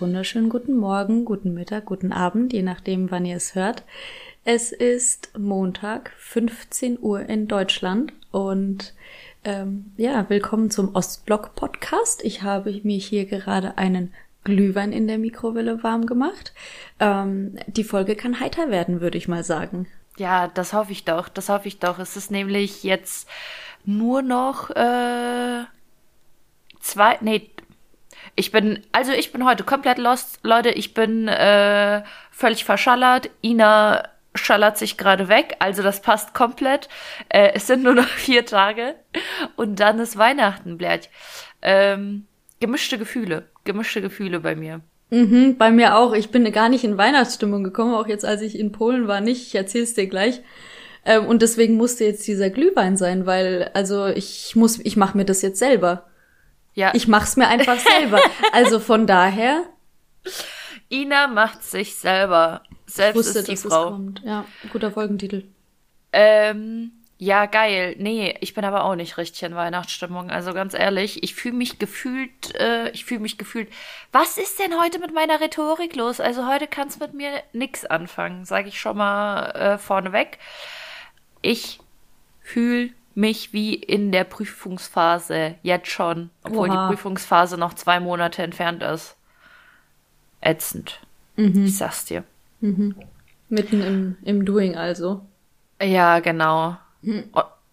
Wunderschönen guten Morgen, guten Mittag, guten Abend, je nachdem, wann ihr es hört. Es ist Montag, 15 Uhr in Deutschland und ähm, ja, willkommen zum Ostblock Podcast. Ich habe mir hier gerade einen Glühwein in der Mikrowelle warm gemacht. Ähm, die Folge kann heiter werden, würde ich mal sagen. Ja, das hoffe ich doch. Das hoffe ich doch. Es ist nämlich jetzt nur noch äh, zwei, nee, ich bin, also ich bin heute komplett lost, Leute. Ich bin äh, völlig verschallert. Ina schallert sich gerade weg, also das passt komplett. Äh, es sind nur noch vier Tage und dann ist Weihnachten, Blärch. Ähm, gemischte Gefühle, gemischte Gefühle bei mir. Mhm, bei mir auch. Ich bin gar nicht in Weihnachtsstimmung gekommen, auch jetzt, als ich in Polen war, nicht. Ich erzähl's dir gleich. Ähm, und deswegen musste jetzt dieser Glühwein sein, weil, also ich muss, ich mache mir das jetzt selber. Ja. Ich mach's mir einfach selber. also von daher. Ina macht sich selber. Selbst wusste, ist die Frau. Ja, guter Folgentitel. Ähm, ja, geil. Nee, ich bin aber auch nicht richtig in Weihnachtsstimmung. Also ganz ehrlich, ich fühle mich gefühlt, äh, ich fühle mich gefühlt. Was ist denn heute mit meiner Rhetorik los? Also heute kann's mit mir nix anfangen, sage ich schon mal äh, vorneweg. Ich fühle mich wie in der Prüfungsphase jetzt schon, obwohl Oha. die Prüfungsphase noch zwei Monate entfernt ist. Ätzend. Mhm. Ich sag's dir. Mhm. Mitten im, im Doing also. Ja, genau. Mhm.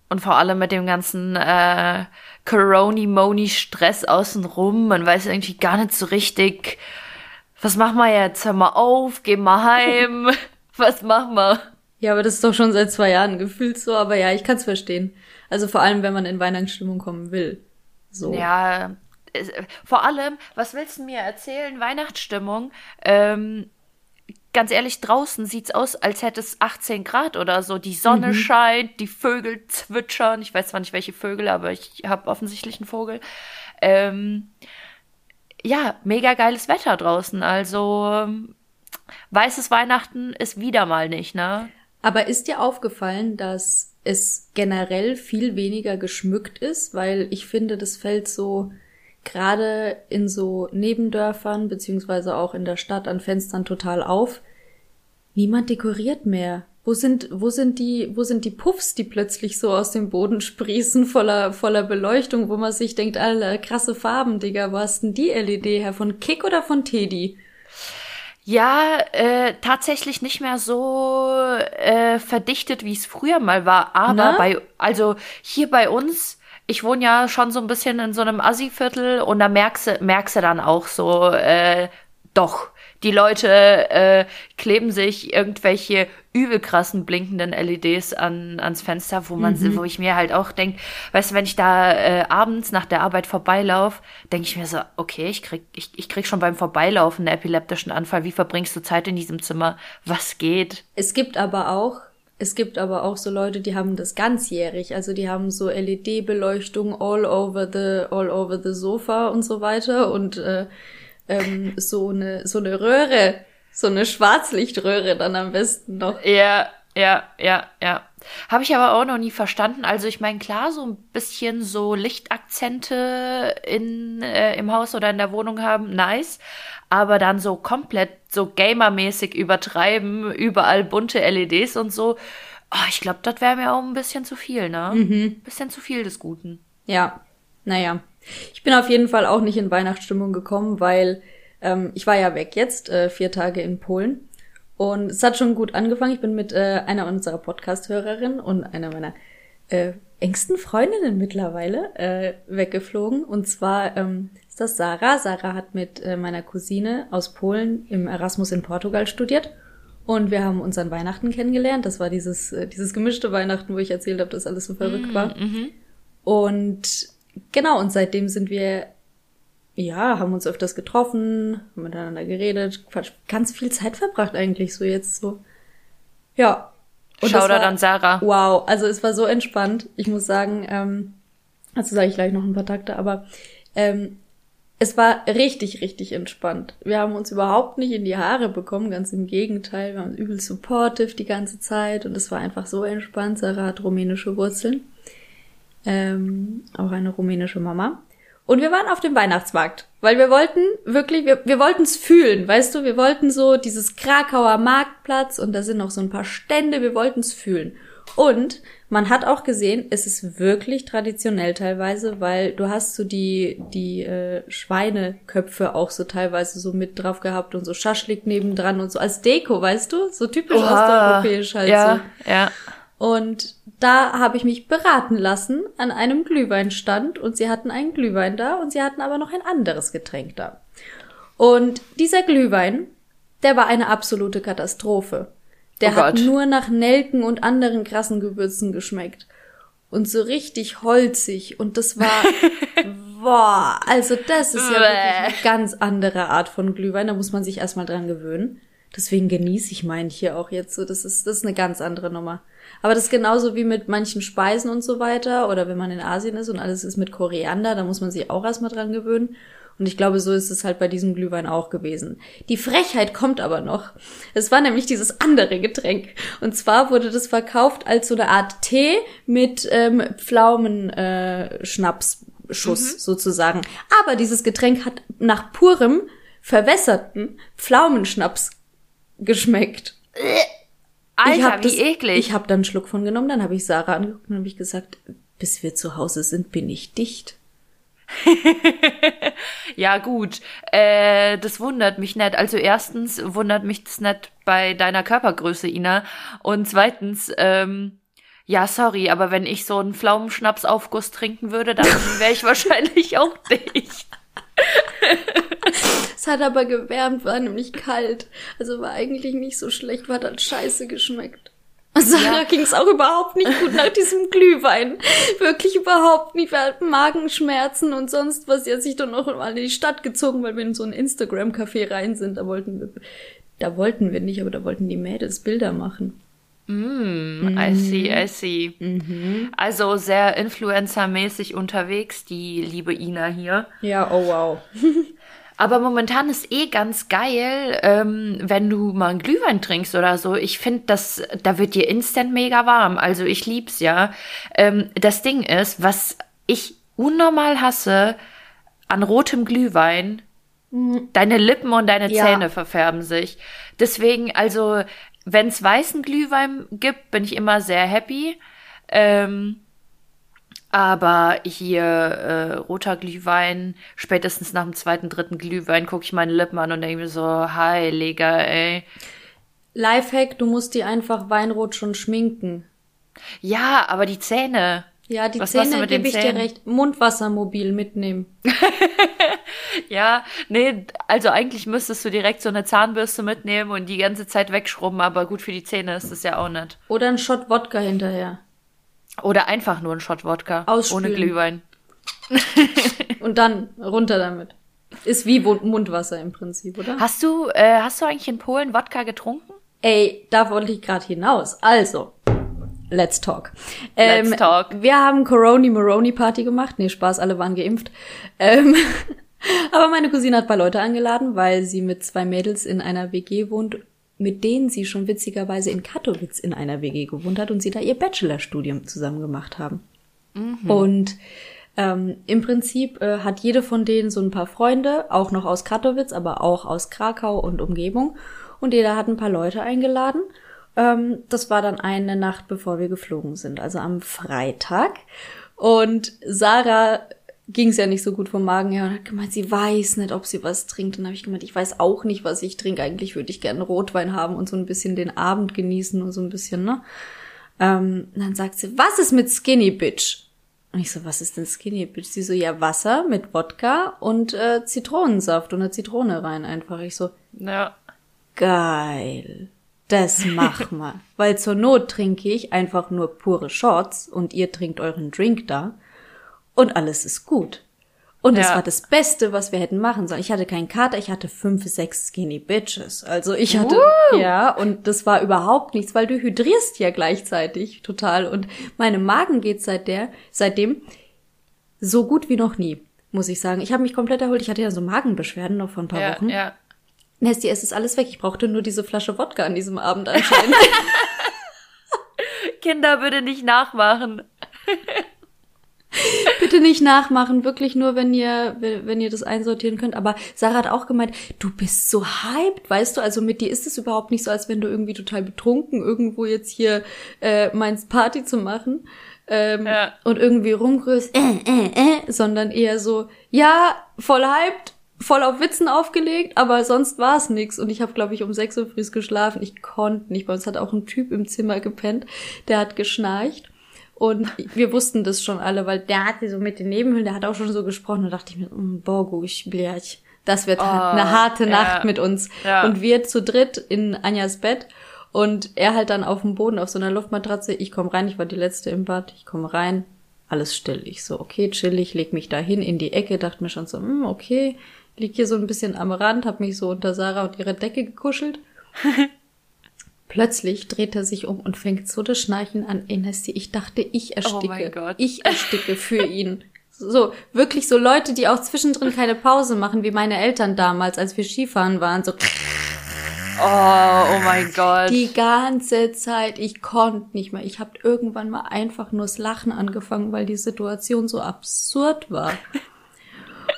Und vor allem mit dem ganzen äh, Coroni-Moni-Stress außenrum. Man weiß irgendwie gar nicht so richtig, was machen wir jetzt? Hör mal auf, geh mal heim. was machen wir? Ja, aber das ist doch schon seit zwei Jahren gefühlt so. Aber ja, ich kann's verstehen. Also vor allem, wenn man in Weihnachtsstimmung kommen will. So. Ja, vor allem, was willst du mir erzählen? Weihnachtsstimmung. Ähm, ganz ehrlich, draußen sieht's aus, als hätte es 18 Grad oder so. Die Sonne mhm. scheint, die Vögel zwitschern. Ich weiß zwar nicht, welche Vögel, aber ich habe offensichtlich einen Vogel. Ähm, ja, mega geiles Wetter draußen. Also weißes Weihnachten ist wieder mal nicht, ne? Aber ist dir aufgefallen, dass es generell viel weniger geschmückt ist, weil ich finde, das fällt so gerade in so Nebendörfern beziehungsweise auch in der Stadt an Fenstern total auf. Niemand dekoriert mehr. Wo sind, wo sind die, wo sind die Puffs, die plötzlich so aus dem Boden sprießen, voller, voller Beleuchtung, wo man sich denkt, alle krasse Farben, Digga, wo hast denn die LED her? Von Kick oder von Teddy? Ja, äh, tatsächlich nicht mehr so äh, verdichtet, wie es früher mal war. Aber Na? bei, also hier bei uns, ich wohne ja schon so ein bisschen in so einem Assi-Viertel und da merkst du, merkst du dann auch so, äh, doch, die Leute äh, kleben sich irgendwelche übel krassen blinkenden LEDs an, ans Fenster, wo man, mhm. wo ich mir halt auch denk, weißt du, wenn ich da äh, abends nach der Arbeit vorbeilaufe, denke ich mir so, okay, ich krieg, ich, ich krieg schon beim Vorbeilaufen einen epileptischen Anfall. Wie verbringst du Zeit in diesem Zimmer? Was geht? Es gibt aber auch es gibt aber auch so Leute, die haben das ganzjährig, also die haben so LED-Beleuchtung all over the all over the Sofa und so weiter und äh, ähm, so eine so eine Röhre, so eine Schwarzlichtröhre dann am besten noch. Ja, ja, ja, ja. Habe ich aber auch noch nie verstanden. Also ich meine, klar, so ein bisschen so Lichtakzente in, äh, im Haus oder in der Wohnung haben, nice. Aber dann so komplett so gamermäßig übertreiben, überall bunte LEDs und so. Oh, ich glaube, das wäre mir auch ein bisschen zu viel, ne? Mhm. Bisschen zu viel des Guten. Ja, naja. Ich bin auf jeden Fall auch nicht in Weihnachtsstimmung gekommen, weil ähm, ich war ja weg jetzt, äh, vier Tage in Polen. Und es hat schon gut angefangen. Ich bin mit äh, einer unserer Podcast-Hörerinnen und einer meiner äh, engsten Freundinnen mittlerweile äh, weggeflogen. Und zwar ähm, ist das Sarah. Sarah hat mit äh, meiner Cousine aus Polen im Erasmus in Portugal studiert. Und wir haben uns an Weihnachten kennengelernt. Das war dieses, äh, dieses gemischte Weihnachten, wo ich erzählt habe, dass alles so verrückt war. Mm -hmm. Und genau, und seitdem sind wir, ja, haben uns öfters getroffen, haben miteinander geredet, ganz viel Zeit verbracht eigentlich so jetzt so. Ja. Und Schau da dann Sarah. Wow, also es war so entspannt. Ich muss sagen, ähm, dazu sage ich gleich noch ein paar Takte, aber ähm, es war richtig, richtig entspannt. Wir haben uns überhaupt nicht in die Haare bekommen, ganz im Gegenteil. Wir waren übel supportive die ganze Zeit und es war einfach so entspannt. Sarah hat rumänische Wurzeln ähm, auch eine rumänische Mama. Und wir waren auf dem Weihnachtsmarkt, weil wir wollten wirklich, wir, wir wollten es fühlen, weißt du, wir wollten so dieses Krakauer Marktplatz und da sind noch so ein paar Stände, wir wollten es fühlen. Und man hat auch gesehen, es ist wirklich traditionell teilweise, weil du hast so die, die äh, Schweineköpfe auch so teilweise so mit drauf gehabt und so Schaschlik nebendran und so als Deko, weißt du? So typisch Oha. osteuropäisch halt Ja, so. ja. Und da habe ich mich beraten lassen an einem Glühweinstand und sie hatten einen Glühwein da und sie hatten aber noch ein anderes Getränk da. Und dieser Glühwein, der war eine absolute Katastrophe. Der Oh hat nur nach Nelken und anderen krassen Gewürzen geschmeckt. Und so richtig holzig. Und das war, boah, also das ist ja wirklich eine ganz andere Art von Glühwein. Da muss man sich erstmal dran gewöhnen. Deswegen genieße ich meinen hier auch jetzt so. Das ist, das ist eine ganz andere Nummer. Aber das ist genauso wie mit manchen Speisen und so weiter. Oder wenn man in Asien ist und alles ist mit Koriander, da muss man sich auch erstmal dran gewöhnen. Und ich glaube, so ist es halt bei diesem Glühwein auch gewesen. Die Frechheit kommt aber noch. Es war nämlich dieses andere Getränk. Und zwar wurde das verkauft als so eine Art Tee mit ähm, Pflaumenschnapsschuss äh, Schnapsschuss sozusagen. Aber dieses Getränk hat nach purem, verwässerten Pflaumenschnaps geschmeckt. Alter, ich hab wie das, eklig. Ich habe dann einen Schluck von genommen, dann habe ich Sarah angeguckt und habe ich gesagt, bis wir zu Hause sind, bin ich dicht. Ja, gut. Äh, das wundert mich nicht. Also erstens wundert mich das nicht bei deiner Körpergröße, Ina. Und zweitens, ähm, ja, sorry, aber wenn ich so einen Pflaumenschnapsaufguss trinken würde, dann wäre ich wahrscheinlich auch dicht. Es hat aber gewärmt, war nämlich kalt. Also war eigentlich nicht so schlecht, war dann scheiße geschmeckt. Sarah Ja. ging es auch überhaupt nicht gut nach diesem Glühwein. Wirklich überhaupt nicht. Wir hatten Magenschmerzen und sonst was. Sie hat sich dann noch mal in die Stadt gezogen, weil wir in so ein Instagram-Café rein sind. Da wollten wir, da wollten wir nicht, aber da wollten die Mädels Bilder machen. I see, I see. Also sehr influencermäßig unterwegs, die liebe Ina hier. Ja, oh wow. Aber momentan ist eh ganz geil, ähm, wenn du mal einen Glühwein trinkst oder so. Ich finde, das, da wird dir instant mega warm. Also ich lieb's ja. Ähm, das Ding ist, was ich unnormal hasse an rotem Glühwein, deine Lippen und deine Ja. Zähne verfärben sich. Deswegen, also, wenn's weißen Glühwein gibt, bin ich immer sehr happy. Ähm, aber hier äh, roter Glühwein, spätestens nach dem zweiten, dritten Glühwein gucke ich meine Lippen an und denke mir so, heiliger, ey. Lifehack, du musst die einfach Weinrot schon schminken. Ja, aber die Zähne. Ja, die Was Zähne gebe ich dir Zähnen? recht. Mundwassermobil mitnehmen. Ja, nee, also eigentlich müsstest du direkt so eine Zahnbürste mitnehmen und die ganze Zeit wegschrubben, aber gut für die Zähne ist das ja auch nicht. Oder ein Shot Wodka hinterher. Oder einfach nur ein Shot Wodka. Ausspülen. Ohne Glühwein. Und dann runter damit. Ist wie Mundwasser im Prinzip, oder? Hast du, äh, hast du eigentlich in Polen Wodka getrunken? Ey, da wollte ich gerade hinaus. Also, let's talk. Ähm, Let's talk. Wir haben Coroni Moroni Party gemacht. Nee, Spaß, alle waren geimpft. Ähm, aber meine Cousine hat ein paar Leute eingeladen, weil sie mit zwei Mädels in einer WG wohnt, mit denen sie schon witzigerweise in Katowice in einer WG gewohnt hat und sie da ihr Bachelorstudium zusammen gemacht haben. Und ähm, im Prinzip äh, hat jede von denen so ein paar Freunde, auch noch aus Katowice, aber auch aus Krakau und Umgebung. Und jeder hat ein paar Leute eingeladen. Ähm, das war dann eine Nacht, bevor wir geflogen sind, also am Freitag. Und Sarah ging es ja nicht so gut vom Magen her und hat gemeint, sie weiß nicht, ob sie was trinkt. Und dann habe ich gemeint, ich weiß auch nicht, was ich trinke. Eigentlich würde ich gerne Rotwein haben und so ein bisschen den Abend genießen und so ein bisschen, ne? Ähm, dann sagt sie, was ist mit Skinny Bitch? Und ich so, was ist denn Skinny Bitch? Sie so, ja, Wasser mit Wodka und äh, Zitronensaft und eine Zitrone rein einfach. Ich so, Ja. geil. Das mach mal. Weil zur Not trinke ich einfach nur pure Shots und ihr trinkt euren Drink da und alles ist gut. Und das Ja. war das Beste, was wir hätten machen sollen. Ich hatte keinen Kater, ich hatte fünf, sechs Skinny Bitches. Also ich hatte, ja, und das war überhaupt nichts, weil du hydrierst ja gleichzeitig total. Und meinem Magen geht seit der, seitdem so gut wie noch nie, muss ich sagen. Ich habe mich komplett erholt. Ich hatte ja so Magenbeschwerden noch vor ein paar Ja, Wochen. ja. Nestie, es ist alles weg. Ich brauchte nur diese Flasche Wodka an diesem Abend anscheinend. Kinder bitte nicht nachmachen. bitte Bitte nicht nachmachen, wirklich nur, wenn ihr, wenn ihr das einsortieren könnt. Aber Sarah hat auch gemeint, du bist so hyped, weißt du, also mit dir ist es überhaupt nicht so, als wenn du irgendwie total betrunken irgendwo jetzt hier äh, meinst, Party zu machen. Ähm, ja. und irgendwie rumgrüßt, äh, äh, äh, sondern eher so, ja, voll hyped, voll auf Witzen aufgelegt, aber sonst war es nix. Und ich habe, glaube ich, um sechs Uhr früh geschlafen. Ich konnte nicht. Bei uns hat auch ein Typ im Zimmer gepennt, der hat geschnarcht. Und wir wussten das schon alle, weil der hatte so mit den Nebenhöhlen, der hat auch schon so gesprochen. Da dachte ich mir, mm, Borgusch, blech, das wird oh, eine harte Nacht mit uns. Ja. Und wir zu dritt in Anjas Bett. Und er halt dann auf dem Boden auf so einer Luftmatratze. Ich komme rein, ich war die letzte im Bad. Ich komme rein, alles still. Ich so, okay, chillig, leg mich da hin in die Ecke, dachte mir schon so, mm, okay, lieg hier so ein bisschen am Rand, hab mich so unter Sarah und ihre Decke gekuschelt. Plötzlich dreht er sich um und fängt so das Schnarchen an. Erinnerst ich dachte, ich oh ersticke. Oh ich ersticke für ihn. So, wirklich so Leute, die auch zwischendrin keine Pause machen, wie meine Eltern damals, als wir Skifahren waren, so. Oh, oh mein Gott. Die ganze Zeit, ich konnte nicht mehr. Ich habe irgendwann mal einfach nur das Lachen angefangen, weil die Situation so absurd war.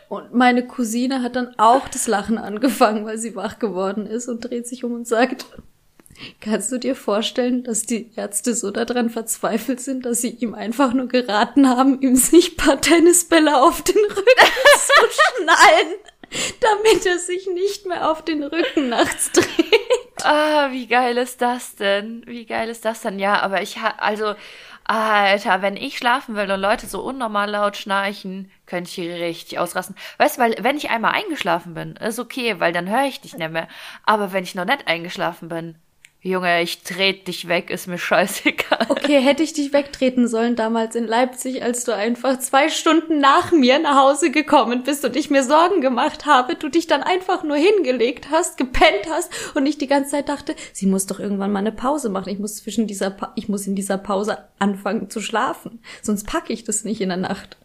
Und meine Cousine hat dann auch das Lachen angefangen, weil sie wach geworden ist und dreht sich um und sagt, kannst du dir vorstellen, dass die Ärzte so daran verzweifelt sind, dass sie ihm einfach nur geraten haben, ihm sich paar Tennisbälle auf den Rücken zu schnallen, damit er sich nicht mehr auf den Rücken nachts dreht. Ah, wie geil ist das denn? Wie geil ist das denn? Ja, aber ich ha also Alter, wenn ich schlafen will und Leute so unnormal laut schnarchen, könnte ich richtig ausrasten. Weißt du, weil wenn ich einmal eingeschlafen bin, ist okay, weil dann höre ich dich nicht mehr. Aber wenn ich noch nicht eingeschlafen bin, Junge, ich tret dich weg, ist mir scheißegal. Okay, hätte ich dich wegtreten sollen damals in Leipzig, als du einfach zwei Stunden nach mir nach Hause gekommen bist und ich mir Sorgen gemacht habe, du dich dann einfach nur hingelegt hast, gepennt hast und ich die ganze Zeit dachte, sie muss doch irgendwann mal eine Pause machen. Ich muss zwischen dieser, pa ich muss in dieser Pause anfangen zu schlafen. Sonst packe ich das nicht in der Nacht.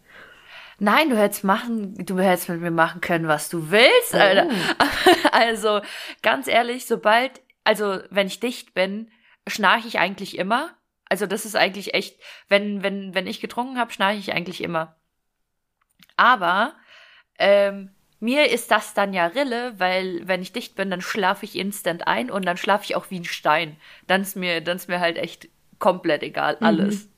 Nein, du hättest machen, du hättest mit mir machen können, was du willst, Alter. Oh. Also, ganz ehrlich, sobald also wenn ich dicht bin, schnarche ich eigentlich immer. Also das ist eigentlich echt, wenn, wenn, wenn ich getrunken habe, schnarche ich eigentlich immer. Aber ähm, mir ist das dann ja Rille, weil wenn ich dicht bin, dann schlafe ich instant ein und dann schlafe ich auch wie ein Stein. Dann ist mir, dann ist mir halt echt komplett egal, mhm. alles. Mhm.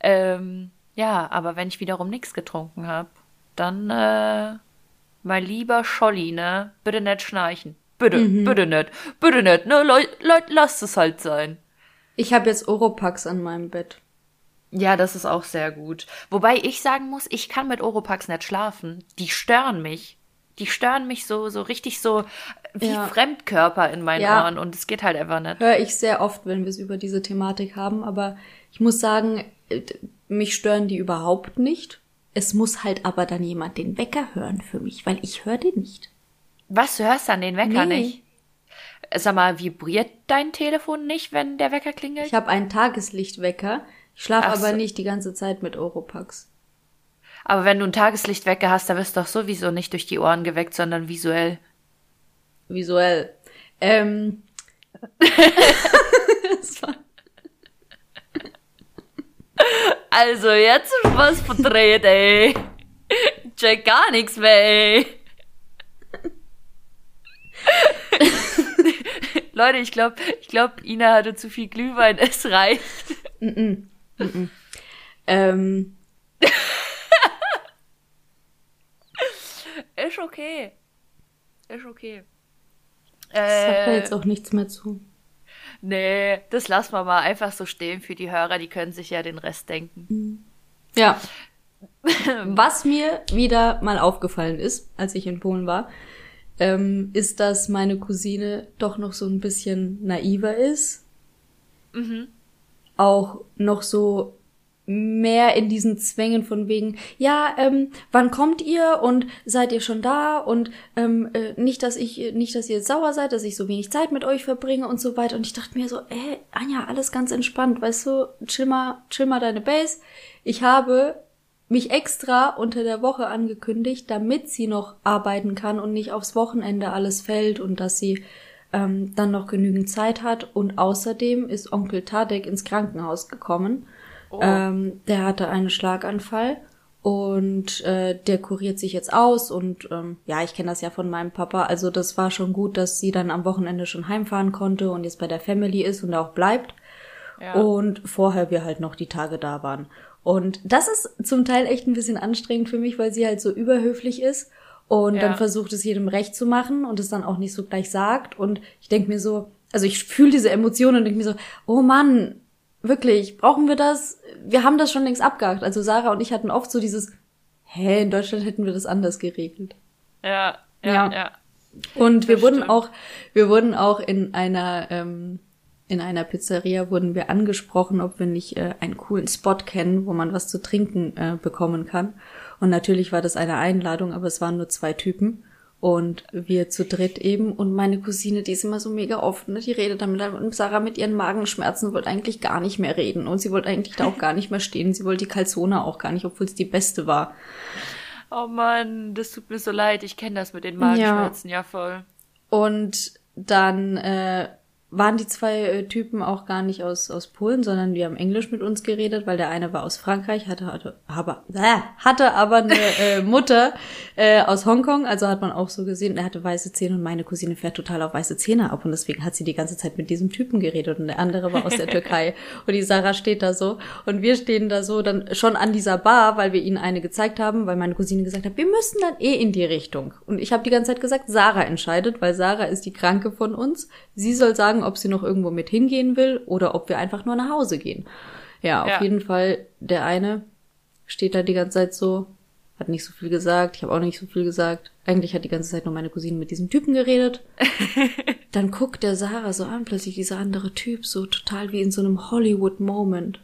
Ähm, ja, aber wenn ich wiederum nichts getrunken habe, dann, äh, mein lieber Scholli, ne, bitte nicht schnarchen. Bitte, mhm. bitte nicht. Bitte nicht, ne? Leute, Leut, lasst es halt sein. Ich habe jetzt Oropax an meinem Bett. Ja, das ist auch sehr gut. Wobei ich sagen muss, ich kann mit Oropax nicht schlafen. Die stören mich. Die stören mich so, so richtig so wie ja. Fremdkörper in meinen ja. Ohren und es geht halt einfach nicht. Höre ich sehr oft, wenn wir es über diese Thematik haben, aber ich muss sagen, äh, mich stören die überhaupt nicht. Es muss halt aber dann jemand den Wecker hören für mich, weil ich höre den nicht. Was, du hörst dann den Wecker nee. nicht? Sag mal, vibriert dein Telefon nicht, wenn der Wecker klingelt? Ich habe einen Tageslichtwecker. Ich schlafe aber so. nicht die ganze Zeit mit Oropax. Aber wenn du einen Tageslichtwecker hast, dann wirst du doch sowieso nicht durch die Ohren geweckt, sondern visuell. Visuell. Ähm. also jetzt was verdreht, ey. Check gar nichts mehr, ey. Leute, ich glaube, ich glaube, Ina hatte zu viel Glühwein, es reicht. Mm -mm. Mm ähm. ist okay. Ist okay. Äh, sagt da jetzt auch nichts mehr zu. Nee, das lassen wir mal einfach so stehen für die Hörer, die können sich ja den Rest denken. Mm. Ja. Was mir wieder mal aufgefallen ist, als ich in Polen war, ähm, ist, dass meine Cousine doch noch so ein bisschen naiver ist. Mhm. Auch noch so mehr in diesen Zwängen von wegen, ja, ähm, wann kommt ihr und seid ihr schon da und ähm, äh, nicht, dass ich, nicht, dass ihr sauer seid, dass ich so wenig Zeit mit euch verbringe und so weiter. Und ich dachte mir so, ey, Anja, alles ganz entspannt, weißt du, chill mal, chill mal deine Base. Ich habe mich extra unter der Woche angekündigt, damit sie noch arbeiten kann und nicht aufs Wochenende alles fällt und dass sie ähm, dann noch genügend Zeit hat. Und außerdem ist Onkel Tadek ins Krankenhaus gekommen. Oh. Ähm, der hatte einen Schlaganfall und äh, der kuriert sich jetzt aus und ähm, ja, ich kenne das ja von meinem Papa. Also das war schon gut, dass sie dann am Wochenende schon heimfahren konnte und jetzt bei der Family ist und auch bleibt. Ja. Und vorher wir halt noch die Tage da waren. Und das ist zum Teil echt ein bisschen anstrengend für mich, weil sie halt so überhöflich ist und ja. dann versucht es jedem recht zu machen und es dann auch nicht so gleich sagt. Und ich denke mir so, also ich fühle diese Emotionen und denke mir so, oh Mann, wirklich, brauchen wir das? Wir haben das schon längst abgehakt. Also Sarah und ich hatten oft so dieses, hä, in Deutschland hätten wir das anders geregelt. Ja, ja, ja. ja. Und das wir wurden stimmt. auch, wir wurden auch in einer, ähm, in einer Pizzeria wurden wir angesprochen, ob wir nicht äh, einen coolen Spot kennen, wo man was zu trinken äh, bekommen kann. Und natürlich war das eine Einladung, aber es waren nur zwei Typen. Und wir zu dritt eben. Und meine Cousine, die ist immer so mega offen, ne? die redet damit. Und Sarah mit ihren Magenschmerzen wollte eigentlich gar nicht mehr reden. Und sie wollte eigentlich da auch gar nicht mehr stehen. Sie wollte die Calzone auch gar nicht, obwohl es die beste war. Oh Mann, das tut mir so leid. Ich kenne das mit den Magenschmerzen ja, ja voll. Und dann äh, waren die zwei äh, Typen auch gar nicht aus, aus Polen, sondern die haben Englisch mit uns geredet, weil der eine war aus Frankreich, hatte, hatte, aber, äh, hatte aber eine äh, Mutter äh, aus Hongkong, also hat man auch so gesehen, er hatte weiße Zähne und meine Cousine fährt total auf weiße Zähne ab. Und deswegen hat sie die ganze Zeit mit diesem Typen geredet und der andere war aus der Türkei. Und die Sarah steht da so. Und wir stehen da so dann schon an dieser Bar, weil wir ihnen eine gezeigt haben, weil meine Cousine gesagt hat, wir müssen dann eh in die Richtung. Und ich habe die ganze Zeit gesagt, Sarah entscheidet, weil Sarah ist die Kranke von uns, sie soll sagen, fragen, ob sie noch irgendwo mit hingehen will oder ob wir einfach nur nach Hause gehen. Ja, auf ja. jeden Fall, der eine steht da die ganze Zeit so, hat nicht so viel gesagt, ich habe auch nicht so viel gesagt. Eigentlich hat die ganze Zeit nur meine Cousine mit diesem Typen geredet. Dann guckt der Sarah so an, plötzlich dieser andere Typ, so total wie in so einem Hollywood-Moment.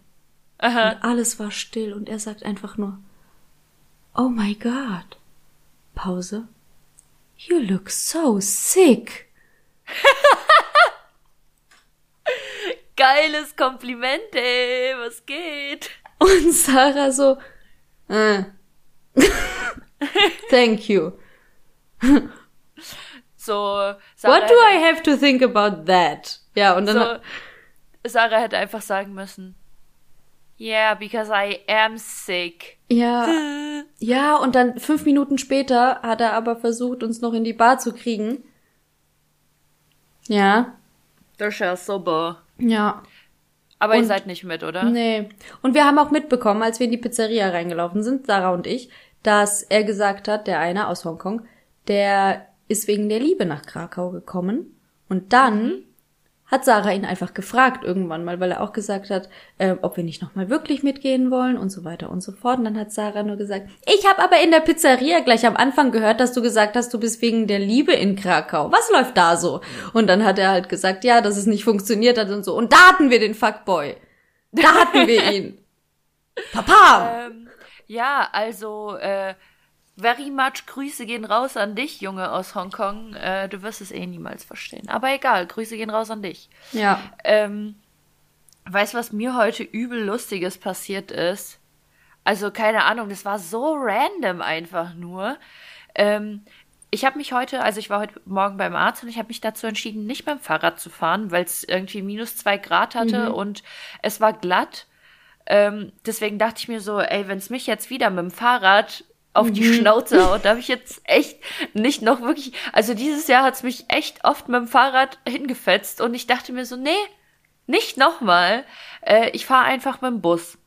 Und alles war still und er sagt einfach nur, Oh my God. Pause. You look so sick. Geiles Kompliment, ey, was geht? Und Sarah so, äh. Thank you. so, Sarah What do I have to think about that? Ja, und dann. So, Sarah hätte einfach sagen müssen. Yeah, because I am sick. Ja. ja, und dann fünf Minuten später hat er aber versucht, uns noch in die Bar zu kriegen. Ja. Das ist ja super. Ja. Aber und, ihr seid nicht mit, oder? Nee. Und wir haben auch mitbekommen, als wir in die Pizzeria reingelaufen sind, Sarah und ich, dass er gesagt hat, der eine aus Hongkong, der ist wegen der Liebe nach Krakau gekommen. Und dann mhm hat Sarah ihn einfach gefragt irgendwann mal, weil er auch gesagt hat, äh, ob wir nicht nochmal wirklich mitgehen wollen und so weiter und so fort. Und dann hat Sarah nur gesagt, ich habe aber in der Pizzeria gleich am Anfang gehört, dass du gesagt hast, du bist wegen der Liebe in Krakau. Was läuft da so? Und dann hat er halt gesagt, ja, dass es nicht funktioniert hat und so. Und da hatten wir den Fuckboy. Da hatten wir ihn. Papa! Ähm, ja, also äh, Very much Grüße gehen raus an dich, Junge aus Hongkong. Äh, du wirst es eh niemals verstehen. Aber egal, Grüße gehen raus an dich. Ja. Ähm, weißt du, was mir heute übel Lustiges passiert ist? Also, keine Ahnung, das war so random einfach nur. Ähm, ich habe mich heute, also ich war heute Morgen beim Arzt und ich habe mich dazu entschieden, nicht beim Fahrrad zu fahren, weil es irgendwie minus zwei Grad hatte mhm. und es war glatt. Ähm, deswegen dachte ich mir so, ey, wenn es mich jetzt wieder mit dem Fahrrad auf die mhm. Schnauze haut. Da habe ich jetzt echt nicht noch wirklich. Also dieses Jahr hat's mich echt oft mit dem Fahrrad hingefetzt und ich dachte mir so, nee, nicht nochmal. Äh, ich fahre einfach mit dem Bus.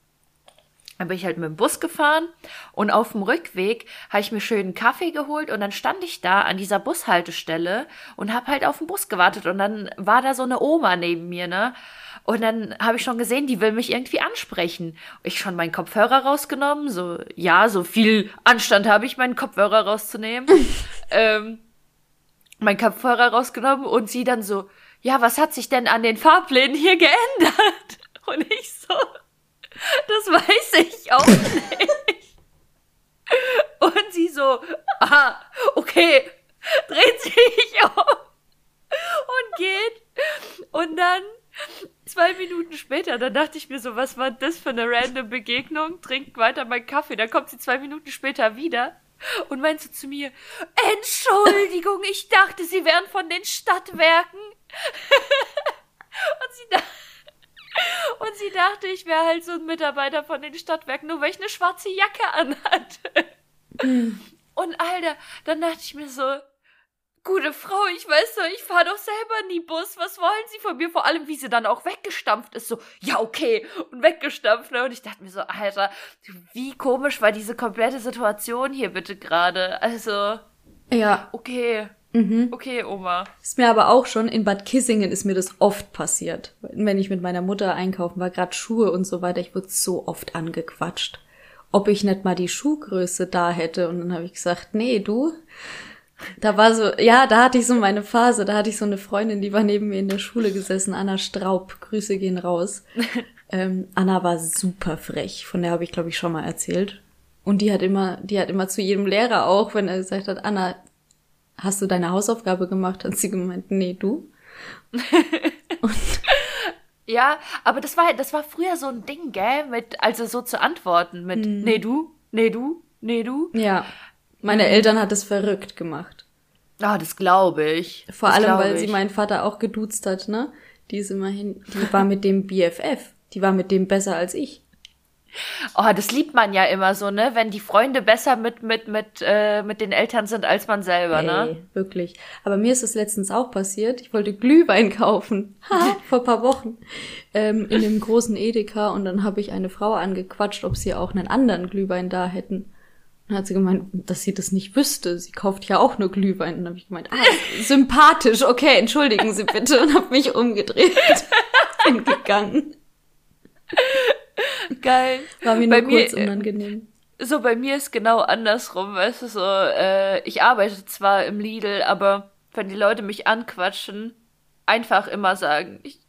Dann bin ich halt mit dem Bus gefahren und auf dem Rückweg habe ich mir schön einen Kaffee geholt und dann stand ich da an dieser Bushaltestelle und habe halt auf den Bus gewartet und dann war da so eine Oma neben mir, ne? Und dann habe ich schon gesehen, die will mich irgendwie ansprechen. Ich schon meinen Kopfhörer rausgenommen, so, ja, so viel Anstand habe ich, meinen Kopfhörer rauszunehmen. ähm, meinen Kopfhörer rausgenommen und sie dann so, ja, was hat sich denn an den Fahrplänen hier geändert? Und ich so, das weiß ich auch nicht. Und sie so, ah, okay, dreht sich um und geht. Und dann Zwei Minuten später, da dachte ich mir so, was war das für eine random Begegnung? Trink weiter meinen Kaffee. Dann kommt sie zwei Minuten später wieder und meint so zu mir, Entschuldigung, ich dachte, Sie wären von den Stadtwerken. und sie, Und sie dachte, ich wäre halt so ein Mitarbeiter von den Stadtwerken, nur weil ich eine schwarze Jacke anhatte. Hm. Und Alter, dann dachte ich mir so, gute Frau, ich weiß doch, ich fahre doch selber nie Bus. Was wollen Sie von mir? Vor allem, wie sie dann auch weggestampft ist. So, ja, okay. Und weggestampft. Ne? Und ich dachte mir so, Alter, wie komisch war diese komplette Situation hier bitte gerade. Also. Ja. Okay. Mhm. Okay, Oma. Ist mir aber auch schon, in Bad Kissingen ist mir das oft passiert. Wenn ich mit meiner Mutter einkaufen war, gerade Schuhe und so weiter, ich wurde so oft angequatscht. Ob ich nicht mal die Schuhgröße da hätte. Und dann habe ich gesagt, nee, du, da war so, ja, da hatte ich so meine Phase, da hatte ich so eine Freundin, die war neben mir in der Schule gesessen, Anna Straub, Grüße gehen raus. ähm, Anna war super frech, von der habe ich, glaube ich, schon mal erzählt. Und die hat immer, die hat immer zu jedem Lehrer auch, wenn er gesagt hat, Anna, hast du deine Hausaufgabe gemacht, hat sie gemeint, nee, du. Und ja, aber das war, das war früher so ein Ding, gell, mit, also so zu antworten mit, hm. nee, du, nee, du, nee, du. Ja. Meine. Eltern hat es verrückt gemacht. Ah, das glaube ich. Vor das allem, weil ich. sie meinen Vater auch geduzt hat, ne? Die ist immerhin, die war mit dem BFF. Die war mit dem besser als ich. Oh, das liebt man ja immer so, ne? Wenn die Freunde besser mit mit mit äh, mit den Eltern sind als man selber, ne? Ey, ne? Wirklich. Aber mir ist es letztens auch passiert. Ich wollte Glühwein kaufen, vor paar Wochen ähm, in dem großen Edeka und dann habe ich eine Frau angequatscht, ob sie auch einen anderen Glühwein da hätten. Dann hat sie gemeint, dass sie das nicht wüsste. Sie kauft ja auch nur Glühwein. Und dann habe ich gemeint, ah, sympathisch, okay, entschuldigen Sie bitte. Und habe mich umgedreht. Bin gegangen. Geil. War mir bei nur kurz mir, unangenehm. So, bei mir ist genau andersrum, weißt du, so, äh, ich arbeite zwar im Lidl, aber wenn die Leute mich anquatschen, einfach immer sagen, ich,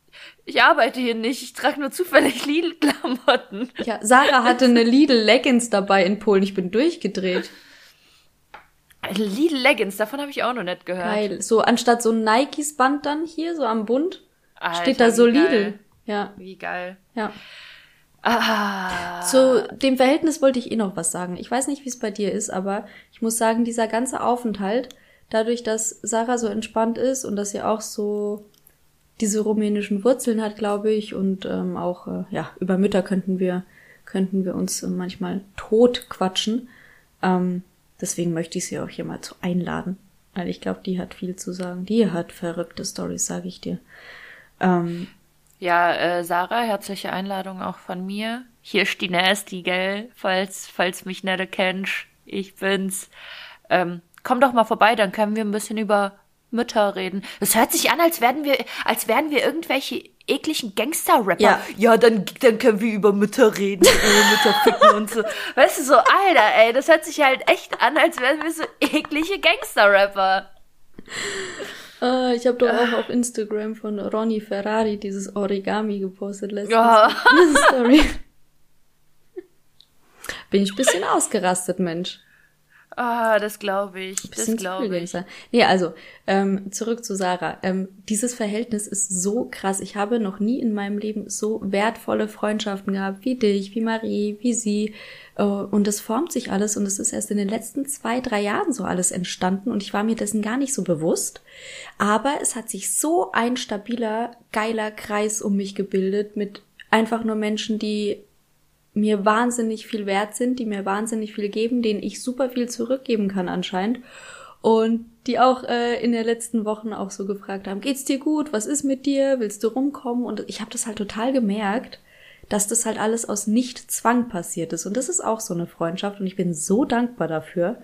ich arbeite hier nicht, ich trage nur zufällig Lidl-Klamotten. Ja, Sarah hatte eine Lidl-Leggings dabei in Polen, ich bin durchgedreht. Lidl-Leggings, davon habe ich auch noch nicht gehört. Geil. So anstatt so ein Nikes-Band dann hier, so am Bund, Alter, steht da so Lidl. Ja. Wie geil. Ja. Ah. Zu dem Verhältnis wollte ich eh noch was sagen. Ich weiß nicht, wie es bei dir ist, aber ich muss sagen, dieser ganze Aufenthalt, dadurch, dass Sarah so entspannt ist und dass sie auch so diese rumänischen Wurzeln hat, glaube ich, und ähm, auch äh, ja über Mütter könnten wir könnten wir uns äh, manchmal tot quatschen. Ähm, deswegen möchte ich sie auch hier mal zu einladen, weil ich glaube, die hat viel zu sagen. Die hat verrückte Stories, sage ich dir. Ähm, ja, äh, Sarah, herzliche Einladung auch von mir. Hier ist die Nasty, gell? Falls, falls mich nicht kennst, ich bin's. Ähm, komm doch mal vorbei, dann können wir ein bisschen über Mütter reden. Es hört sich an, als wären wir, als wären wir irgendwelche ekligen Gangster-Rapper. Ja. ja, dann, dann können wir über Mütter reden, über Mütter ficken und so. Weißt du, so, Alter, ey, das hört sich halt echt an, als wären wir so eklige Gangster-Rapper. Uh, ich habe doch auch auf Instagram von Ronny Ferrari dieses Origami gepostet letztens. Ja. Story. Bin ich bisschen ausgerastet, Mensch. Ah, das glaube ich. Das glaube ich. Nee, also, ähm, zurück zu Sarah. Ähm, dieses Verhältnis ist so krass. Ich habe noch nie in meinem Leben so wertvolle Freundschaften gehabt wie dich, wie Marie, wie sie. Äh, und es formt sich alles und es ist erst in den letzten zwei, drei Jahren so alles entstanden und ich war mir dessen gar nicht so bewusst. Aber es hat sich so ein stabiler, geiler Kreis um mich gebildet mit einfach nur Menschen, die mir wahnsinnig viel wert sind, die mir wahnsinnig viel geben, denen ich super viel zurückgeben kann anscheinend. Und die auch äh, in den letzten Wochen auch so gefragt haben, geht's dir gut? Was ist mit dir? Willst du rumkommen? Und ich habe das halt total gemerkt, dass das halt alles aus Nicht-Zwang passiert ist. Und das ist auch so eine Freundschaft und ich bin so dankbar dafür.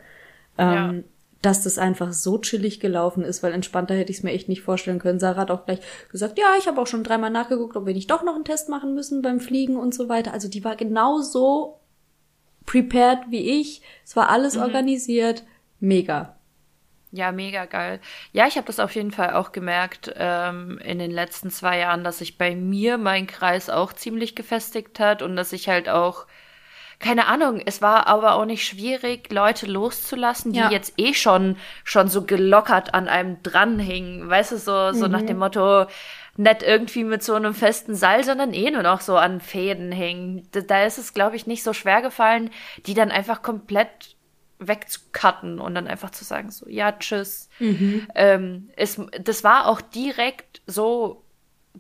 Ähm, dass das einfach so chillig gelaufen ist, weil entspannter hätte ich es mir echt nicht vorstellen können. Sarah hat auch gleich gesagt, ja, ich habe auch schon dreimal nachgeguckt, ob wir nicht doch noch einen Test machen müssen beim Fliegen und so weiter. Also die war genauso prepared wie ich. Es war alles mhm. organisiert. Mega. Ja, mega geil. Ja, ich habe das auf jeden Fall auch gemerkt ähm, in den letzten zwei Jahren, dass sich bei mir mein Kreis auch ziemlich gefestigt hat und dass ich halt auch keine Ahnung, es war aber auch nicht schwierig, Leute loszulassen, die ja. jetzt eh schon, schon so gelockert an einem dranhingen. Weißt du, so, so mhm. nach dem Motto, nicht irgendwie mit so einem festen Seil, sondern eh nur noch so an Fäden hängen. Da, ist es, glaube ich, nicht so schwer gefallen, die dann einfach komplett wegzucutten und dann einfach zu sagen, so, ja, tschüss. Mhm. Ähm, es, das war auch direkt so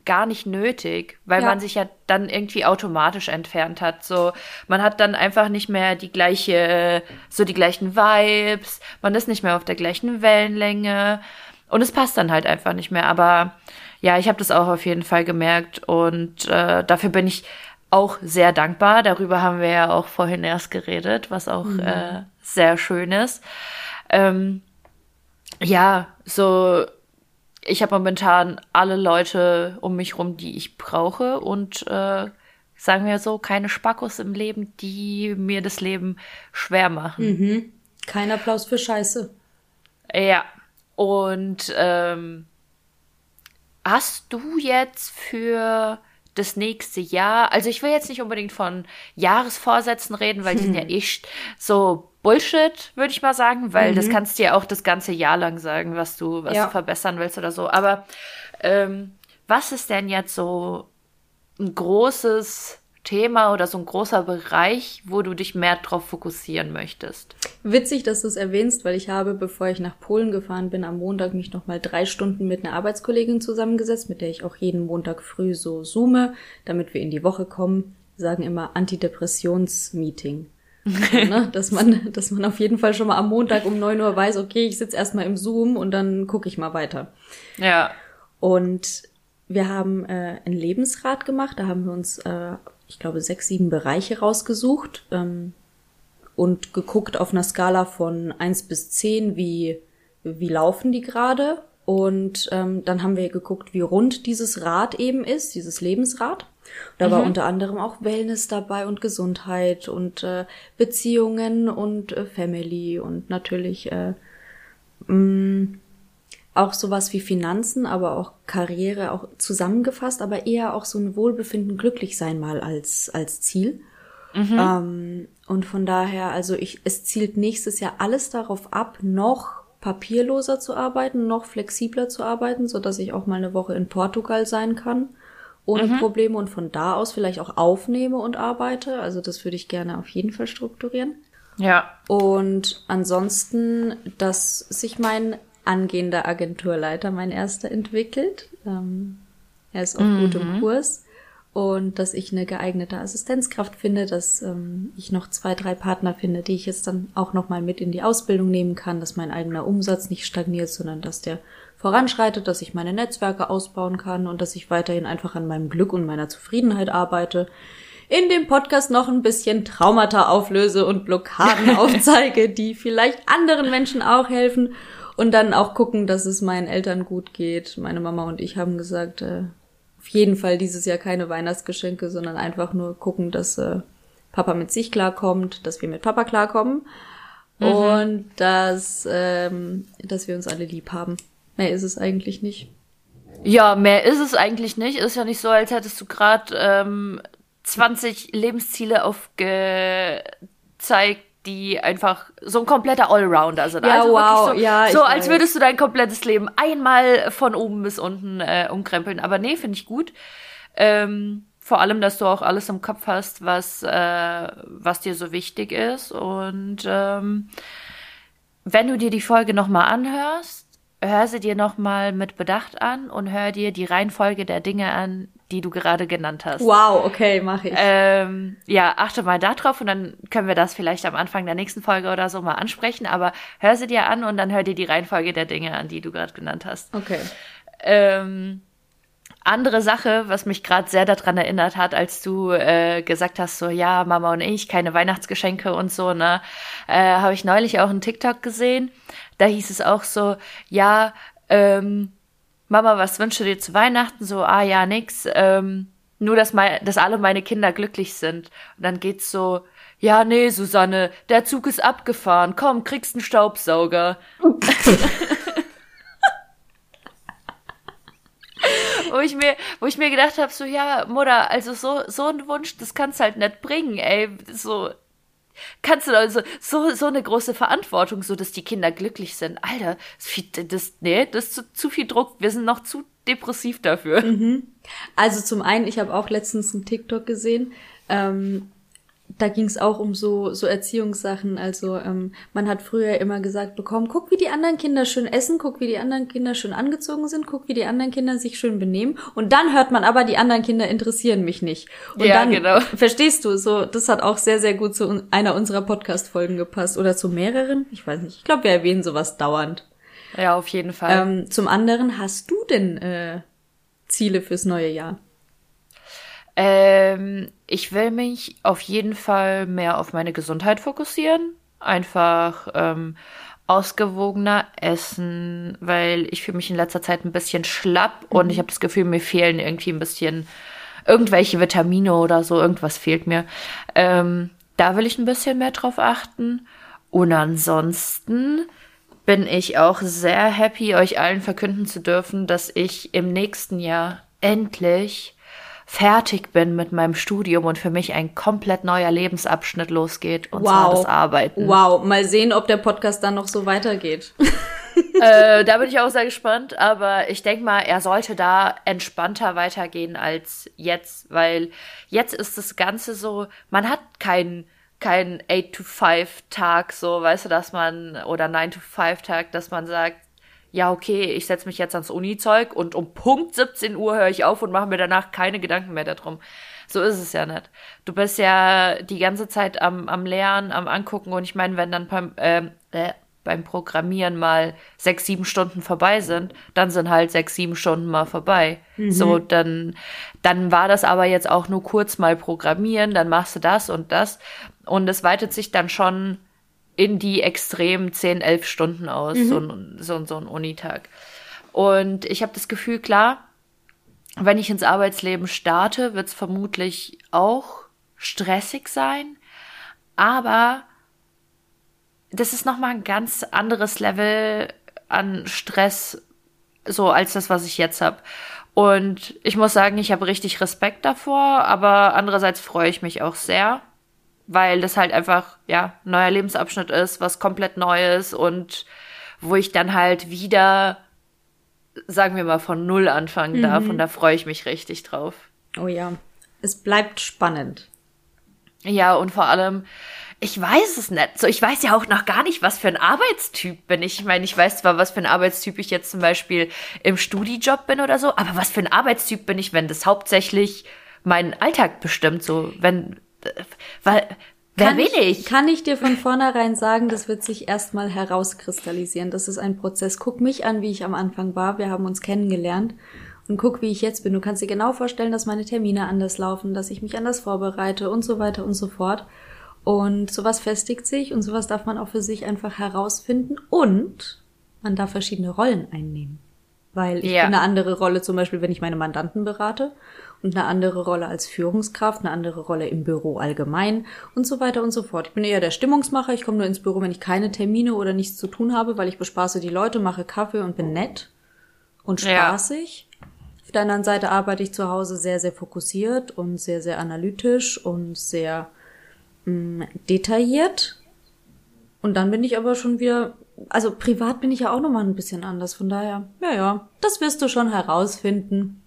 gar nicht nötig, weil ja. man sich ja dann irgendwie automatisch entfernt hat. So, man hat dann einfach nicht mehr die gleiche, so die gleichen Vibes, man ist nicht mehr auf der gleichen Wellenlänge und es passt dann halt einfach nicht mehr. Aber ja, ich habe das auch auf jeden Fall gemerkt und äh, dafür bin ich auch sehr dankbar. Darüber haben wir ja auch vorhin erst geredet, was auch mhm. äh, sehr schön ist. Ähm, ja, so ich habe momentan alle Leute um mich rum, die ich brauche und äh, sagen wir so, keine Spackos im Leben, die mir das Leben schwer machen. Mhm. Kein Applaus für Scheiße. Ja. Und ähm, hast du jetzt für das nächste Jahr, also ich will jetzt nicht unbedingt von Jahresvorsätzen reden, weil die sind ja echt so Bullshit, würde ich mal sagen, weil mhm. das kannst du ja auch das ganze Jahr lang sagen, was du, was ja. du verbessern willst oder so. Aber ähm, was ist denn jetzt so ein großes Thema oder so ein großer Bereich, wo du dich mehr drauf fokussieren möchtest? Witzig, dass du es erwähnst, weil ich habe, bevor ich nach Polen gefahren bin, am Montag mich noch mal drei Stunden mit einer Arbeitskollegin zusammengesetzt, mit der ich auch jeden Montag früh so zoome, damit wir in die Woche kommen. Sagen immer Antidepressionsmeeting ne? dass man, dass man auf jeden Fall schon mal am Montag um neun Uhr weiß, okay, ich sitze erstmal im Zoom und dann gucke ich mal weiter. Ja. Und wir haben äh, ein Lebensrat gemacht, da haben wir uns, äh, ich glaube, sechs, sieben Bereiche rausgesucht ähm, und geguckt auf einer Skala von eins bis zehn, wie, wie laufen die gerade. Und ähm, dann haben wir geguckt, wie rund dieses Rad eben ist, dieses Lebensrad. Da war mhm. unter anderem auch Wellness dabei und Gesundheit und äh, Beziehungen und äh, Family und natürlich äh, mh, mm, auch sowas wie Finanzen, aber auch Karriere auch zusammengefasst, aber eher auch so ein Wohlbefinden, glücklich sein mal als als Ziel. Mhm. Ähm, und von daher, also ich, es zielt nächstes Jahr alles darauf ab, noch papierloser zu arbeiten, noch flexibler zu arbeiten, so dass ich auch mal eine Woche in Portugal sein kann ohne mhm. Probleme und von da aus vielleicht auch aufnehme und arbeite. Also das würde ich gerne auf jeden Fall strukturieren. Ja. Und ansonsten, dass sich mein angehender Agenturleiter, mein erster, entwickelt. Ähm, er ist auch mhm. gut im Kurs. Und dass ich eine geeignete Assistenzkraft finde, dass ähm, ich noch zwei, drei Partner finde, die ich jetzt dann auch nochmal mit in die Ausbildung nehmen kann, dass mein eigener Umsatz nicht stagniert, sondern dass der voranschreitet, dass ich meine Netzwerke ausbauen kann und dass ich weiterhin einfach an meinem Glück und meiner Zufriedenheit arbeite. In dem Podcast noch ein bisschen Traumata auflöse und Blockaden aufzeige, die vielleicht anderen Menschen auch helfen und dann auch gucken, dass es meinen Eltern gut geht. Meine Mama und ich haben gesagt, äh, auf jeden Fall dieses Jahr keine Weihnachtsgeschenke, sondern einfach nur gucken, dass äh, Papa mit sich klarkommt, dass wir mit Papa klarkommen mhm. und dass, ähm, dass wir uns alle lieb haben. Mehr ist es eigentlich nicht. Ja, mehr ist es eigentlich nicht. Ist ja nicht so, als hättest du gerade ähm, 20 Lebensziele aufgezeigt, die einfach so ein kompletter Allrounder sind. Ja, also wow, so, ja. So, als würdest du dein komplettes Leben einmal von oben bis unten äh, umkrempeln. Aber nee, finde ich gut. Ähm, vor allem, dass du auch alles im Kopf hast, was, äh, was dir so wichtig ist. Und ähm, wenn du dir die Folge nochmal anhörst, hör sie dir nochmal mit Bedacht an und hör dir die Reihenfolge der Dinge an, die du gerade genannt hast. Wow, okay, mache ich. Ähm, ja, achte mal da drauf und dann können wir das vielleicht am Anfang der nächsten Folge oder so mal ansprechen, aber hör sie dir an und dann hör dir die Reihenfolge der Dinge an, die du gerade genannt hast. Okay. Ähm, andere Sache, was mich gerade sehr daran erinnert hat, als du äh, gesagt hast, so ja, Mama und ich, keine Weihnachtsgeschenke und so, ne, äh, habe ich neulich auch einen TikTok gesehen. Da hieß es auch so, ja, ähm, Mama, was wünschst du dir zu Weihnachten? So, ah ja, nix. Ähm, nur, dass, mein, dass alle meine Kinder glücklich sind. Und dann geht's so, ja, nee, Susanne, der Zug ist abgefahren. Komm, kriegst einen Staubsauger. wo ich mir, wo ich mir gedacht habe, so ja, Mutter, also so so ein Wunsch, das kannst halt nicht bringen, ey, so kannst du also so so eine große Verantwortung, so dass die Kinder glücklich sind. Alter, das, das nee, das ist zu, zu viel Druck. Wir sind noch zu depressiv dafür. Mhm. Also zum einen, ich habe auch letztens einen TikTok gesehen. Ähm, da ging es auch um so, so Erziehungssachen. Also ähm, man hat früher immer gesagt bekommen, guck, wie die anderen Kinder schön essen, guck, wie die anderen Kinder schön angezogen sind, guck, wie die anderen Kinder sich schön benehmen. Und dann hört man aber, die anderen Kinder interessieren mich nicht. Und ja, dann, genau. verstehst du, so, das hat auch sehr, sehr gut zu einer unserer Podcast-Folgen gepasst. Oder zu mehreren, ich weiß nicht. Ich glaube, wir erwähnen sowas dauernd. Ja, auf jeden Fall. Ähm, zum anderen, hast du denn äh, Ziele fürs neue Jahr? Ähm, ich will mich auf jeden Fall mehr auf meine Gesundheit fokussieren. Einfach ähm, ausgewogener essen, weil ich fühle mich in letzter Zeit ein bisschen schlapp mhm. und ich habe das Gefühl, mir fehlen irgendwie ein bisschen irgendwelche Vitamine oder so, irgendwas fehlt mir. Ähm, da will ich ein bisschen mehr drauf achten. Und ansonsten bin ich auch sehr happy, euch allen verkünden zu dürfen, dass ich im nächsten Jahr endlich fertig bin mit meinem Studium und für mich ein komplett neuer Lebensabschnitt losgeht und wow. zwar das Arbeiten. Wow, mal sehen, ob der Podcast dann noch so weitergeht. äh, da bin ich auch sehr gespannt, aber ich denke mal, er sollte da entspannter weitergehen als jetzt, weil jetzt ist das Ganze so, man hat keinen kein 8-to-5-Tag, so, weißt du, dass man, oder 9-to-5-Tag, dass man sagt, ja, okay, ich setze mich jetzt ans Uni-Zeug und um Punkt 17 Uhr höre ich auf und mache mir danach keine Gedanken mehr darum. So ist es ja nicht. Du bist ja die ganze Zeit am, am Lernen, am Angucken und ich meine, wenn dann beim, äh, äh, beim Programmieren mal sechs, sieben Stunden vorbei sind, dann sind halt sechs, sieben Stunden mal vorbei. Mhm. So, dann, dann war das aber jetzt auch nur kurz mal programmieren, dann machst du das und das und es weitet sich dann schon in die extrem 10, 11 Stunden aus, mhm. so, ein, so, so ein Unitag. Und ich habe das Gefühl, klar, wenn ich ins Arbeitsleben starte, wird es vermutlich auch stressig sein, aber das ist nochmal ein ganz anderes Level an Stress, so als das, was ich jetzt habe. Und ich muss sagen, ich habe richtig Respekt davor, aber andererseits freue ich mich auch sehr, weil das halt einfach, ja, ein neuer Lebensabschnitt ist, was komplett Neues und wo ich dann halt wieder, sagen wir mal, von Null anfangen mhm. darf und da freue ich mich richtig drauf. Oh ja, es bleibt spannend. Ja, und vor allem, ich weiß es nicht. So, ich weiß ja auch noch gar nicht, was für ein Arbeitstyp bin ich. Ich meine, ich weiß zwar, was für ein Arbeitstyp ich jetzt zum Beispiel im Studijob bin oder so, aber was für ein Arbeitstyp bin ich, wenn das hauptsächlich meinen Alltag bestimmt, so, wenn, weil, wer kann will ich? ich? Kann ich dir von vornherein sagen, das wird sich erstmal herauskristallisieren. Das ist ein Prozess. Guck mich an, wie ich am Anfang war. Wir haben uns kennengelernt. Und guck, wie ich jetzt bin. Du kannst dir genau vorstellen, dass meine Termine anders laufen, dass ich mich anders vorbereite und so weiter und so fort. Und sowas festigt sich und sowas darf man auch für sich einfach herausfinden und man darf verschiedene Rollen einnehmen. Weil ich ja. bin eine andere Rolle, zum Beispiel, wenn ich meine Mandanten berate und eine andere Rolle als Führungskraft, eine andere Rolle im Büro allgemein und so weiter und so fort. Ich bin eher der Stimmungsmacher. Ich komme nur ins Büro, wenn ich keine Termine oder nichts zu tun habe, weil ich bespaße die Leute, mache Kaffee und bin nett und spaßig. Ja. Auf der anderen Seite arbeite ich zu Hause sehr, sehr fokussiert und sehr, sehr analytisch und sehr mh, mm, detailliert. Und dann bin ich aber schon wieder, also privat bin ich ja auch nochmal ein bisschen anders. Von daher, ja, ja, das wirst du schon herausfinden.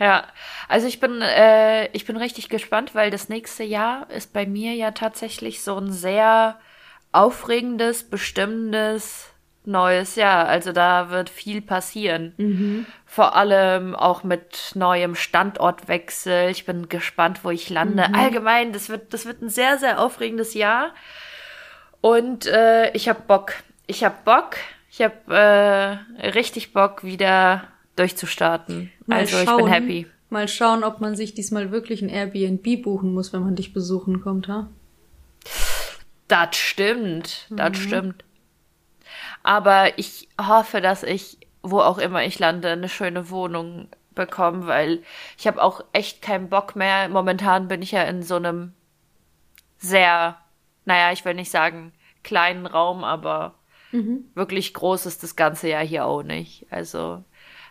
Ja, also ich bin, äh, ich bin richtig gespannt, weil das nächste Jahr ist bei mir ja tatsächlich so ein sehr aufregendes, bestimmendes neues Jahr. Also da wird viel passieren. Mhm. Vor allem auch mit neuem Standortwechsel. Ich bin gespannt, wo ich lande. Mhm. Allgemein, das wird, das wird ein sehr, sehr aufregendes Jahr. Und äh, ich hab Bock. Ich hab Bock. Ich hab äh, richtig Bock, wieder durchzustarten. Mal also schauen, ich bin happy. Mal schauen, ob man sich diesmal wirklich ein Airbnb buchen muss, wenn man dich besuchen kommt, ha? Das stimmt, das mhm. stimmt. Aber ich hoffe, dass ich, wo auch immer ich lande, eine schöne Wohnung bekomme, weil ich habe auch echt keinen Bock mehr. Momentan bin ich ja in so einem sehr, naja, ich will nicht sagen kleinen Raum, aber mhm. wirklich groß ist das Ganze ja hier auch nicht. Also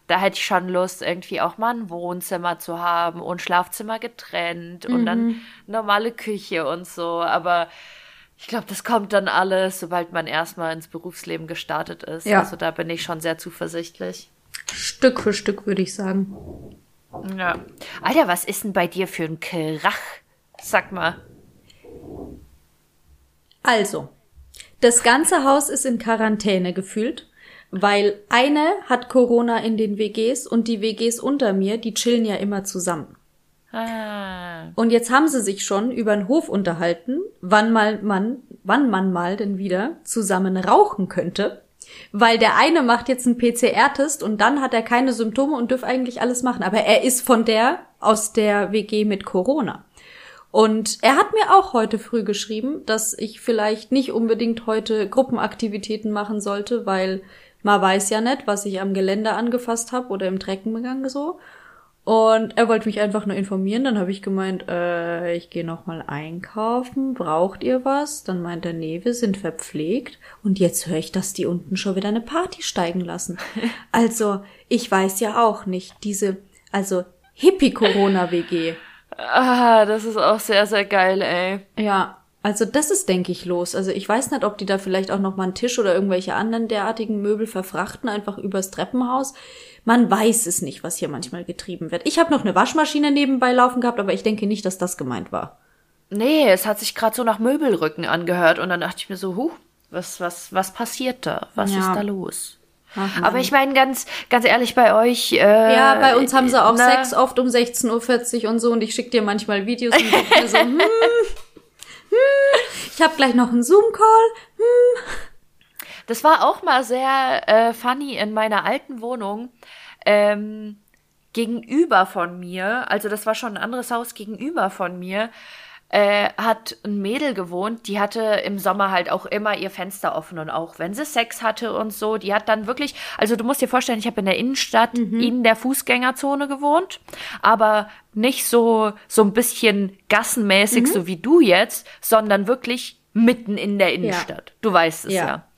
da hätte ich schon Lust, irgendwie auch mal ein Wohnzimmer zu haben und Schlafzimmer getrennt mhm. und dann mhm. normale Küche und so. Aber ich glaube, das kommt dann alles, sobald man erstmal ins Berufsleben gestartet ist. Ja. Also da bin ich schon sehr zuversichtlich. Stück für Stück, würde ich sagen. Ja. Alter, was ist denn bei dir für ein Krach? Sag mal. Also, das ganze Haus ist in Quarantäne gefühlt, weil eine hat Corona in den WGs und die WGs unter mir, die chillen ja immer zusammen. Ah. Und jetzt haben sie sich schon über den Hof unterhalten, wann mal man, wann man mal denn wieder zusammen rauchen könnte. Weil der eine macht jetzt einen PCR-Test und dann hat er keine Symptome und dürft eigentlich alles machen. Aber er ist von der aus der WG mit Corona. Und er hat mir auch heute früh geschrieben, dass ich vielleicht nicht unbedingt heute Gruppenaktivitäten machen sollte, weil man weiß ja nicht, was ich am Gelände angefasst habe oder im Treckengang so. Und er wollte mich einfach nur informieren. Dann habe ich gemeint, äh, ich gehe noch mal einkaufen. Braucht ihr was? Dann meint er, nee, wir sind verpflegt. Und jetzt höre ich, dass die unten schon wieder eine Party steigen lassen. Also, ich weiß ja auch nicht, diese, also Hippie-Corona-WG. Ah, das ist auch sehr, sehr geil, ey. Ja, also das ist, denke ich, los. Also ich weiß nicht, ob die da vielleicht auch noch mal einen Tisch oder irgendwelche anderen derartigen Möbel verfrachten, einfach übers Treppenhaus. Man weiß es nicht, was hier manchmal getrieben wird. Ich habe noch eine Waschmaschine nebenbei laufen gehabt, aber ich denke nicht, dass das gemeint war. Nee, es hat sich gerade so nach Möbelrücken angehört und dann dachte ich mir so, huh, was, was, was passiert da? Was ja. ist da los? Ach, Aber ich meine, ganz, ganz ehrlich, bei euch. Äh, ja, bei uns haben sie auch na, Sex oft um 16.40 Uhr und so und ich schicke dir manchmal Videos und denke mir so, hm, hm, ich habe gleich noch einen Zoom-Call. Hm. Das war auch mal sehr äh, funny in meiner alten Wohnung. Ähm, gegenüber von mir, also das war schon ein anderes Haus gegenüber von mir, äh, hat ein Mädel gewohnt, die hatte im Sommer halt auch immer ihr Fenster offen und auch wenn sie Sex hatte und so, die hat dann wirklich, also du musst dir vorstellen, ich habe in der Innenstadt mhm. in der Fußgängerzone gewohnt, aber nicht so so ein bisschen gassenmäßig mhm. so wie du jetzt, sondern wirklich mitten in der Innenstadt. Ja. Du weißt es ja. ja.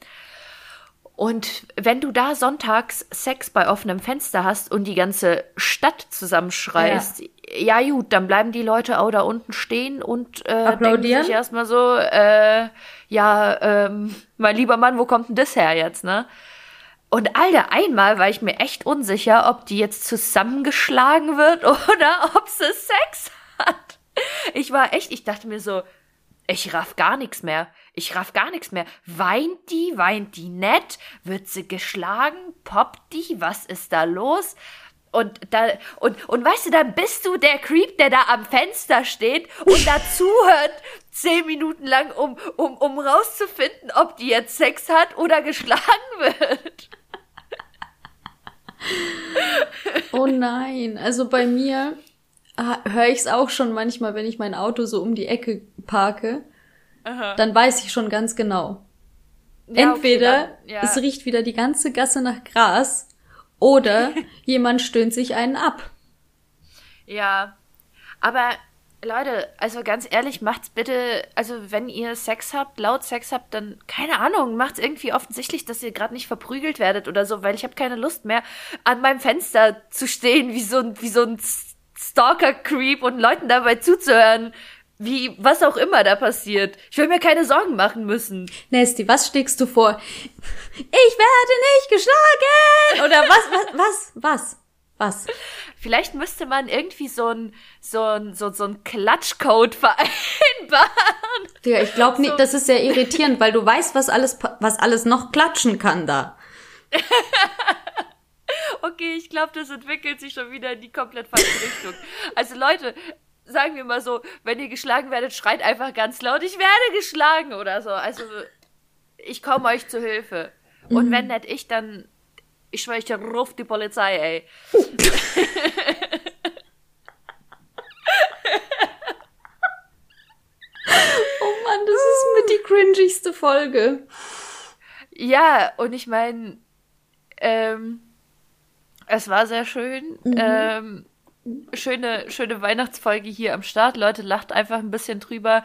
Und wenn du da sonntags Sex bei offenem Fenster hast und die ganze Stadt zusammenschreist, ja, ja gut, dann bleiben die Leute auch da unten stehen und äh, denken sich erstmal so, äh, ja, ähm, mein lieber Mann, wo kommt denn das her jetzt, ne? Und Alter, einmal war ich mir echt unsicher, ob die jetzt zusammengeschlagen wird oder ob sie Sex hat. Ich war echt, ich dachte mir so, ich raff gar nichts mehr. Ich raff gar nichts mehr. Weint die? Weint die nett? Wird sie geschlagen? Poppt die? Was ist da los? Und da, und, und weißt du, dann bist du der Creep, der da am Fenster steht und dazuhört zehn Minuten lang, um, um, um rauszufinden, ob die jetzt Sex hat oder geschlagen wird. Oh nein, also bei mir höre ich es auch schon manchmal, wenn ich mein Auto so um die Ecke parke. Aha. Dann weiß ich schon ganz genau. Ja, Entweder okay, dann, ja. es riecht wieder die ganze Gasse nach Gras oder jemand stöhnt sich einen ab. Ja, aber Leute, also ganz ehrlich, macht's bitte, also wenn ihr Sex habt, laut Sex habt, dann keine Ahnung, macht's irgendwie offensichtlich, dass ihr gerade nicht verprügelt werdet oder so, weil ich habe keine Lust mehr an meinem Fenster zu stehen wie so ein wie so ein Stalker-Creep und Leuten dabei zuzuhören, wie, was auch immer da passiert. Ich will mir keine Sorgen machen müssen. Nesty, was schlägst du vor? Ich werde nicht geschlagen! Oder was, was, was, was? Was? Vielleicht müsste man irgendwie so ein, so ein, so, so ein Klatschcode vereinbaren. Ja, ich glaube nicht, das ist sehr irritierend, weil du weißt, was alles, was alles noch klatschen kann da. okay, ich glaube, das entwickelt sich schon wieder in die komplett falsche Richtung. Also Leute, sagen wir mal so, wenn ihr geschlagen werdet, schreit einfach ganz laut, ich werde geschlagen oder so. Also ich komme euch zu Hilfe. Und mhm. wenn nicht ich, dann ich schwöre, ich ruf die Polizei, ey. oh Mann, das ist mit die cringigste Folge. Ja, und ich meine, ähm, es war sehr schön. Mhm. Ähm, schöne, schöne Weihnachtsfolge hier am Start. Leute, lacht einfach ein bisschen drüber.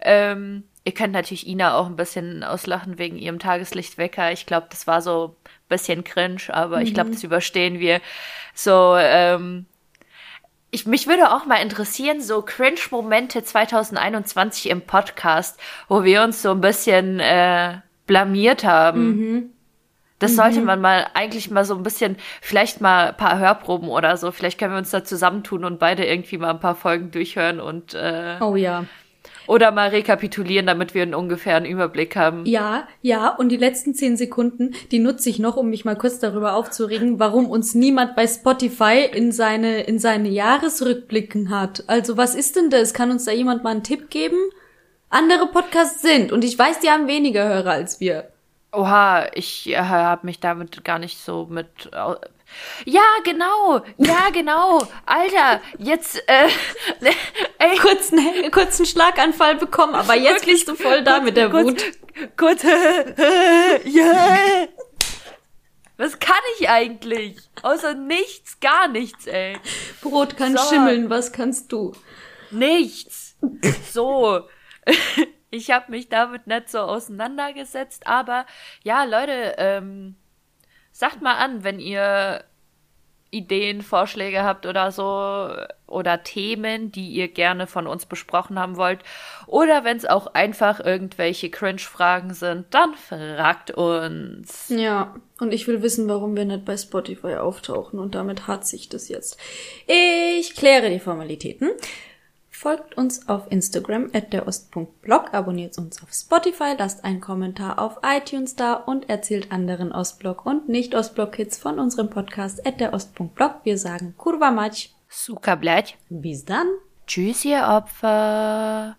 Ähm, ihr könnt natürlich Ina auch ein bisschen auslachen wegen ihrem Tageslichtwecker. Ich glaube, das war so ein bisschen cringe, aber mhm. ich glaube, das überstehen wir. So, ähm, ich, mich würde auch mal interessieren, so Cringe-Momente 2021 im Podcast, wo wir uns so ein bisschen äh, blamiert haben. Mhm. Das mhm. sollte man mal eigentlich mal so ein bisschen, vielleicht mal ein paar Hörproben oder so. Vielleicht können wir uns da zusammentun und beide irgendwie mal ein paar Folgen durchhören und äh, Oh ja. Oder mal rekapitulieren, damit wir einen ungefähren Überblick haben. Ja, ja, und die letzten zehn Sekunden, die nutze ich noch, um mich mal kurz darüber aufzuregen, warum uns niemand bei Spotify in seine, in seine Jahresrückblicken hat. Also was ist denn das? Kann uns da jemand mal einen Tipp geben? Andere Podcasts sind, und ich weiß, die haben weniger Hörer als wir. Oha, ich äh, habe mich damit gar nicht so mit ja, genau. Ja, genau. Alter, jetzt äh, ey. Kurz, einen, kurzen Schlaganfall bekommen, aber jetzt Wirklich, bist du voll da kurz, mit der Wut. Kurz, ja. Was kann ich eigentlich? Außer nichts, gar nichts, ey. Brot kann so. schimmeln, was kannst du? Nichts. So. Ich habe mich damit nicht so auseinandergesetzt, aber ja, Leute, ähm, Sagt mal an, wenn ihr Ideen, Vorschläge habt oder so oder Themen, die ihr gerne von uns besprochen haben wollt oder wenn es auch einfach irgendwelche Cringe-Fragen sind, dann fragt uns. Ja, und ich will wissen, warum wir nicht bei Spotify auftauchen und damit hat sich das jetzt. Ich kläre die Formalitäten. Folgt uns auf Instagram at der Ost.blog, abonniert uns auf Spotify, lasst einen Kommentar auf iTunes da und erzählt anderen Ostblock und Nicht-Ostblock-Kids von unserem Podcast at der Ost.blog. Wir sagen Kurva Mać. Suka blać. Bis dann. Tschüss, ihr Opfer.